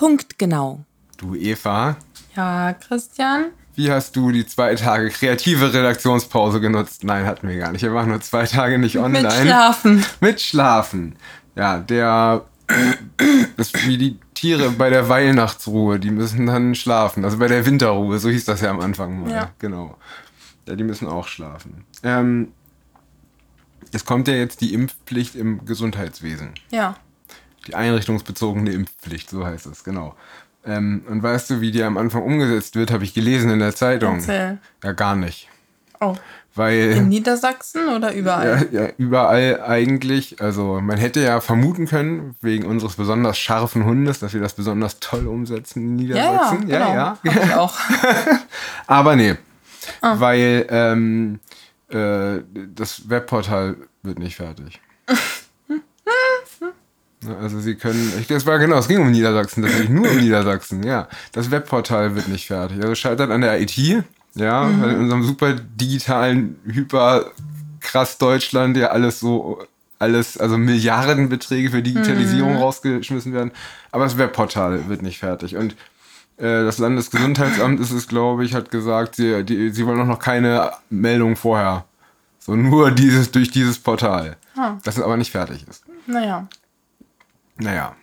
Punktgenau. Du Eva, Ja, Christian. wie hast du die zwei Tage kreative Redaktionspause genutzt? Nein, hatten wir gar nicht. Wir waren nur zwei Tage nicht online. Mit Schlafen. Mit Schlafen. Ja, der das ist wie die Tiere bei der Weihnachtsruhe, die müssen dann schlafen. Also bei der Winterruhe, so hieß das ja am Anfang mal. Ja. Genau. Ja, die müssen auch schlafen. Ähm, es kommt ja jetzt die Impfpflicht im Gesundheitswesen. Ja. Die einrichtungsbezogene Impfpflicht, so heißt es, genau. Ähm, und weißt du, wie die am Anfang umgesetzt wird, habe ich gelesen in der Zeitung. Erzähl. Ja, gar nicht. Oh. Weil. In Niedersachsen oder überall? Ja, ja, überall eigentlich. Also man hätte ja vermuten können, wegen unseres besonders scharfen Hundes, dass wir das besonders toll umsetzen in Ja, ja, Niedersachsen. genau. ja. Ich auch. Aber nee. Ah. Weil ähm, äh, das Webportal wird nicht fertig. Also sie können, ich, das war genau, es ging um Niedersachsen, tatsächlich nur um Niedersachsen, ja. Das Webportal wird nicht fertig. Also scheitert an der IT, ja, Mhm. weil in unserem super digitalen, hyper krass Deutschland ja alles so, alles, also Milliardenbeträge für Digitalisierung Mhm. rausgeschmissen werden. Aber das Webportal wird nicht fertig. Und äh, das Landesgesundheitsamt ist es, glaube ich, hat gesagt, sie, die, sie wollen auch noch keine Meldung vorher. So nur dieses, durch dieses Portal. Ah. Das aber nicht fertig ist. Naja. Naja.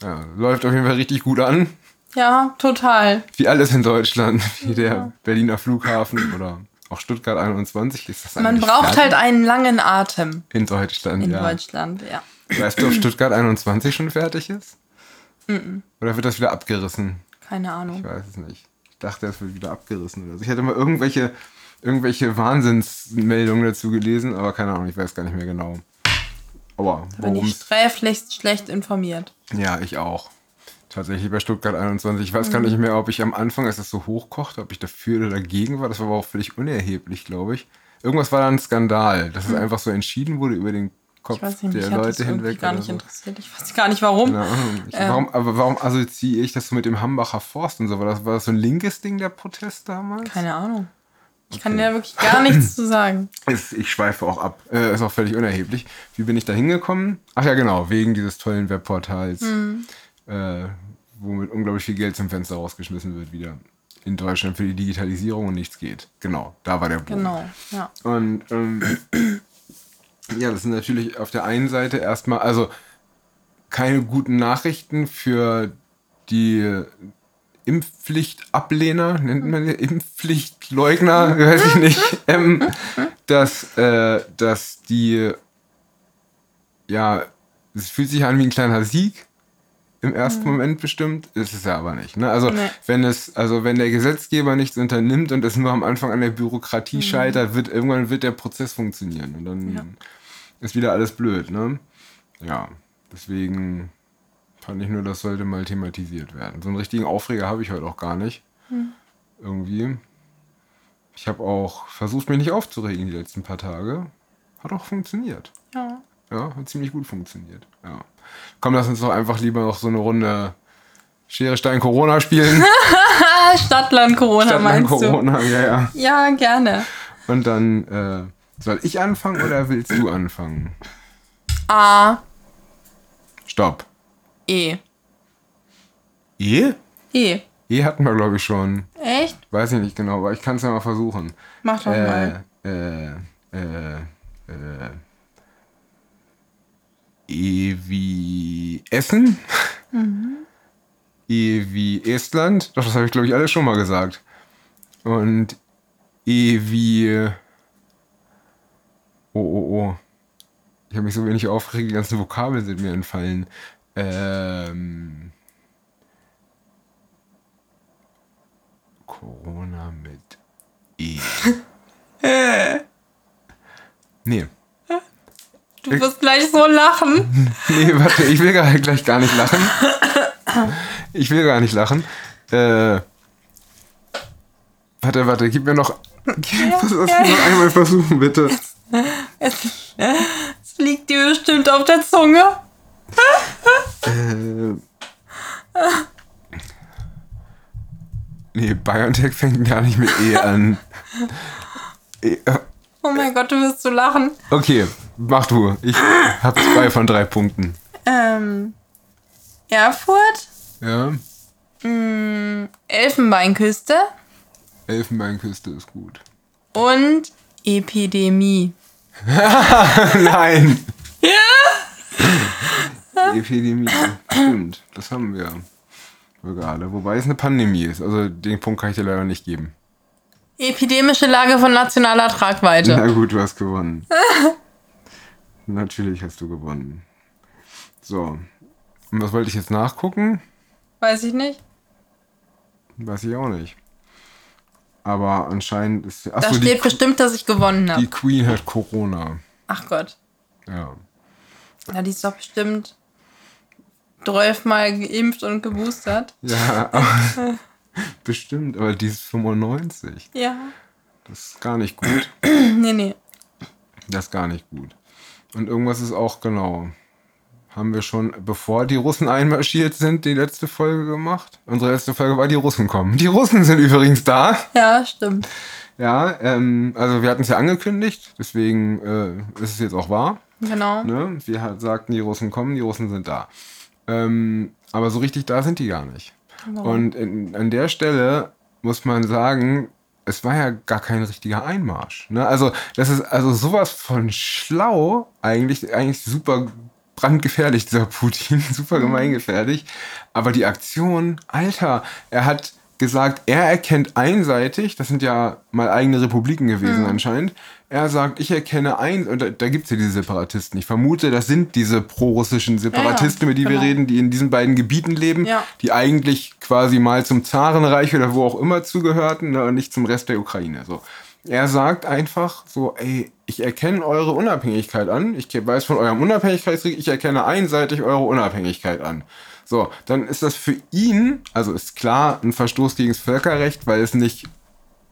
Ja, läuft auf jeden Fall richtig gut an. Ja, total. Wie alles in Deutschland. Wie der Berliner Flughafen oder auch Stuttgart 21 ist das Man braucht fertig? halt einen langen Atem in Deutschland, in ja. Deutschland, ja. Weißt du, ob Stuttgart 21 schon fertig ist? Oder wird das wieder abgerissen? Keine Ahnung. Ich weiß es nicht. Ich dachte, es wird wieder abgerissen oder so. Ich hatte mal irgendwelche, irgendwelche Wahnsinnsmeldungen dazu gelesen, aber keine Ahnung, ich weiß gar nicht mehr genau. Aber Bin worum ich sträflich schlecht informiert. Ja, ich auch. Tatsächlich bei Stuttgart 21. Ich weiß gar nicht mehr, ob ich am Anfang, als es so hochkochte, ob ich dafür oder dagegen war. Das war aber auch völlig unerheblich, glaube ich. Irgendwas war da ein Skandal, dass es einfach so entschieden wurde über den Kopf Ich weiß nicht, der das Leute hinweg. gar oder nicht so. interessiert. Ich weiß gar nicht warum. Ahnung. Ich, Ähm. warum, aber warum assoziiere ich das so mit dem Hambacher Forst und so? War das, war das so ein linkes Ding, der Protest damals? Keine Ahnung. Ich kann dir wirklich gar nichts zu sagen. Ist, ich schweife auch ab. Äh, ist auch völlig unerheblich. Wie bin ich da hingekommen? Ach ja, genau, wegen dieses tollen Webportals, äh, womit unglaublich viel Geld zum Fenster rausgeschmissen wird wieder. In Deutschland für die Digitalisierung und nichts geht. Genau, da war der Bogen. Genau, ja. Und ähm, ja, das sind natürlich auf der einen Seite erstmal, also keine guten Nachrichten für die Impfpflichtablehner, nennt man die Impfpflichtleugner, weiß ich nicht, ähm, dass, äh, dass die, ja, es fühlt sich an wie ein kleiner Sieg im ersten Moment bestimmt, ist es ja aber nicht. Ne? Also Nee. wenn es, also wenn der Gesetzgeber nichts unternimmt und es nur am Anfang an der Bürokratie scheitert, wird irgendwann wird der Prozess funktionieren und dann Ja. ist wieder alles blöd, ne? Ja, deswegen fand ich nur, das sollte mal thematisiert werden. So einen richtigen Aufreger habe ich heute auch gar nicht. Irgendwie. Ich habe auch versucht, mich nicht aufzuregen die letzten paar Tage. Hat auch funktioniert. ja. Ja, hat ziemlich gut funktioniert. Ja. Komm, lass uns doch einfach lieber noch so eine Runde Schere, Stein, Corona spielen. Ah, Stadtland Corona Statt lang meinst Corona, ja, ja. du? Ja, gerne. Und dann, äh, soll ich anfangen oder willst du anfangen? A, Stopp. E. E? E. E hatten wir, glaube ich, schon. Echt? Weiß ich nicht genau, aber ich kann es ja mal versuchen. Mach doch mal. Äh, äh, äh, äh. E wie Essen. E wie Estland. Doch, das habe ich, glaube ich, alles schon mal gesagt. Und E wie. Oh, oh, oh. Ich habe mich so wenig aufgeregt, die ganzen Vokabeln sind mir entfallen. Ähm. Corona mit E. nee. Du wirst gleich so lachen. Nee, warte, ich will gar, gleich gar nicht lachen. Ich will gar nicht lachen. Äh, warte, warte, gib mir noch. Lass uns noch einmal versuchen, bitte. Es, es liegt dir bestimmt auf der Zunge. Äh, nee, BioNTech fängt gar nicht mit E an. E, äh, Oh mein Gott, du wirst so lachen. okay, mach du. Ich hab zwei von drei Punkten. Ähm, Erfurt? Ja, Elfenbeinküste Elfenbeinküste ist gut. und Epidemie. Nein! Ja! Epidemie, stimmt. Das haben wir alle. Wobei es eine Pandemie ist. Also den Punkt kann ich dir leider nicht geben. Epidemische Lage von nationaler Tragweite. Na gut, du hast gewonnen. Natürlich hast du gewonnen. So. Und was wollte ich jetzt nachgucken? Weiß ich nicht. Weiß ich auch nicht. Aber anscheinend ist. Da Achso, steht die, bestimmt, dass ich gewonnen die habe. Queen hat Corona. Ach Gott. Ja. Ja, die ist doch bestimmt 12 Mal geimpft und geboostert. Ja, aber, bestimmt, aber die ist 95. Ja. Das ist gar nicht gut. Nee, nee. Das ist gar nicht gut. Und irgendwas ist auch genau. Haben wir schon, bevor die Russen einmarschiert sind, die letzte Folge gemacht? Unsere letzte Folge war, die Russen kommen. Die Russen sind übrigens da. Ja, stimmt. Ja, ähm, also wir hatten es ja angekündigt, deswegen äh, ist es jetzt auch wahr. Genau. Ne? Wir sagten, die Russen kommen, die Russen sind da. Ähm, aber so richtig da sind die gar nicht. Und in, an der Stelle muss man sagen, es war ja gar kein richtiger Einmarsch. Ne? Also das ist also sowas von schlau, eigentlich, eigentlich super brandgefährlich, dieser Putin, super gemeingefährlich. Aber die Aktion, Alter, er hat gesagt, er erkennt einseitig, das sind ja mal eigene Republiken gewesen anscheinend, er sagt, ich erkenne ein, und da, da gibt es ja diese Separatisten. Ich vermute, das sind diese pro-russischen Separatisten, über die wir genau. reden, die in diesen beiden Gebieten leben, Ja. die eigentlich quasi mal zum Zarenreich oder wo auch immer zugehörten ne, und nicht zum Rest der Ukraine. So. Er sagt einfach so, ey, ich erkenne eure Unabhängigkeit an, ich weiß von eurem Unabhängigkeitskrieg, ich erkenne einseitig eure Unabhängigkeit an. So, dann ist das für ihn, also ist klar ein Verstoß gegen das Völkerrecht, weil es nicht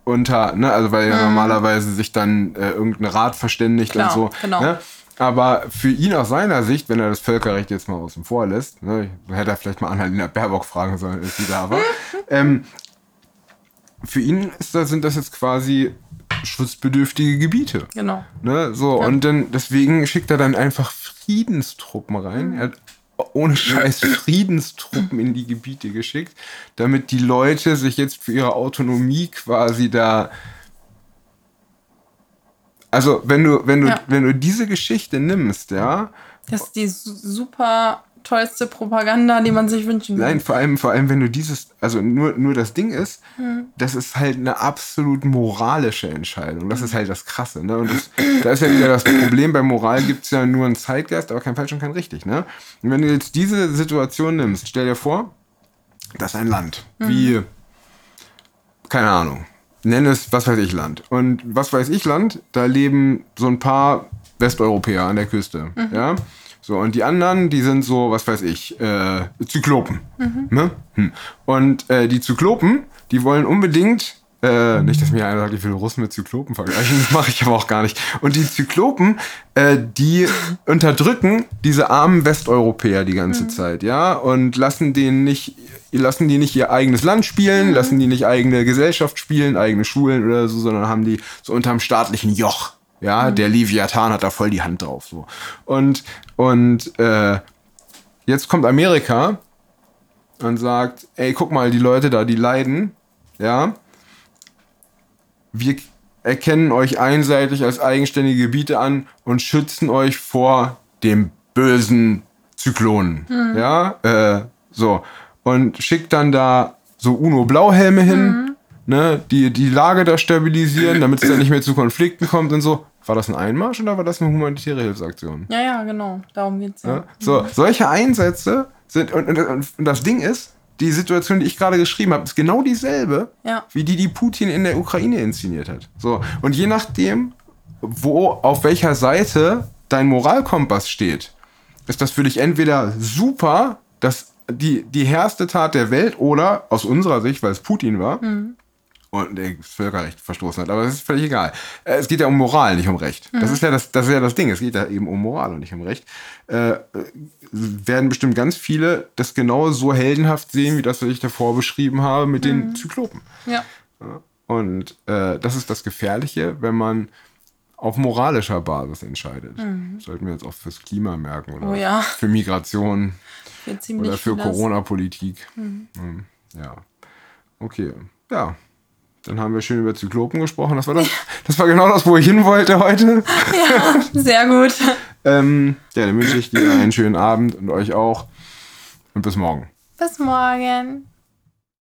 unter, ne, also weil ja normalerweise sich dann äh, irgendein Rat verständigt Klar, und so. genau. Ne? Aber für ihn aus seiner Sicht, wenn er das Völkerrecht jetzt mal außen vor lässt, ne, hätte er vielleicht mal Annalena Baerbock fragen sollen, als sie da war. ähm, für ihn ist das, sind das jetzt quasi schutzbedürftige Gebiete. Genau. Ne? So, und dann deswegen schickt er dann einfach Friedenstruppen rein. Er hat ohne Scheiß Friedenstruppen in die Gebiete geschickt, damit die Leute sich jetzt für ihre Autonomie quasi da. Also, wenn du, wenn du, Ja. wenn du diese Geschichte nimmst, ja, Das ist die su- super tollste Propaganda, die man sich wünschen kann. Nein, vor allem, vor allem, wenn du dieses, also nur, nur das Ding ist, das ist halt eine absolut moralische Entscheidung. Das ist halt das Krasse, ne? Und das, da ist ja wieder das Problem, bei Moral gibt es ja nur einen Zeitgeist, aber kein falsch und kein richtig, ne? Und wenn du jetzt diese Situation nimmst, stell dir vor, das ist ein Land, wie, keine Ahnung, nenn es, was weiß ich, Land. Und was weiß ich, Land, da leben so ein paar Westeuropäer an der Küste, ja? So, und die anderen, die sind so, was weiß ich, äh, Zyklopen. Ne? Hm. Und äh, die Zyklopen, die wollen unbedingt, äh, nicht, dass mir einer sagt, ich will Russen mit Zyklopen vergleichen, das mache ich aber auch gar nicht. Und die Zyklopen, äh, die unterdrücken diese armen Westeuropäer die ganze Zeit, ja, und lassen denen nicht, lassen die nicht ihr eigenes Land spielen, lassen die nicht eigene Gesellschaft spielen, eigene Schulen oder so, sondern haben die so unterm staatlichen Joch. Ja, der Leviathan hat da voll die Hand drauf. So. Und, und äh, jetzt kommt Amerika und sagt, ey, guck mal, die Leute da, die leiden, ja, wir erkennen euch einseitig als eigenständige Gebiete an und schützen euch vor dem bösen Zyklonen, ja, äh, so. Und schickt dann da so UNO-Blauhelme hin, ne, die die Lage da stabilisieren, damit es dann nicht mehr zu Konflikten kommt und so. War das ein Einmarsch oder war das eine humanitäre Hilfsaktion? Ja, ja, genau. Darum geht's ja. Ja? So, solche Einsätze sind, und, und, und das Ding ist, die Situation, die ich gerade geschrieben habe, ist genau dieselbe, Ja. wie die, die Putin in der Ukraine inszeniert hat. So, und je nachdem, wo, auf welcher Seite dein Moralkompass steht, ist das für dich entweder super, dass die, die härste Tat der Welt oder aus unserer Sicht, weil es Putin war, und der das Völkerrecht verstoßen hat. Aber das ist völlig egal. Äh, Es geht ja um Moral, nicht um Recht. Das, ist ja das, das ist ja das Ding. Es geht ja eben um Moral und nicht um Recht. Äh, äh, werden bestimmt ganz viele das genau so heldenhaft sehen, wie das, was ich davor beschrieben habe mit den Zyklopen. Ja. Und äh, das ist das Gefährliche, wenn man auf moralischer Basis entscheidet. Sollten wir jetzt auch fürs Klima merken oder Mhm. Oh ja. für Migration oder für. Corona-Politik. Mhm. Ja. Okay. Ja. Dann haben wir schön über Zyklopen gesprochen. Das war, das, das war genau das, wo ich hin wollte heute. Sehr gut. Ähm, ja, dann wünsche ich dir einen schönen Abend und euch auch. Und bis morgen. Bis morgen.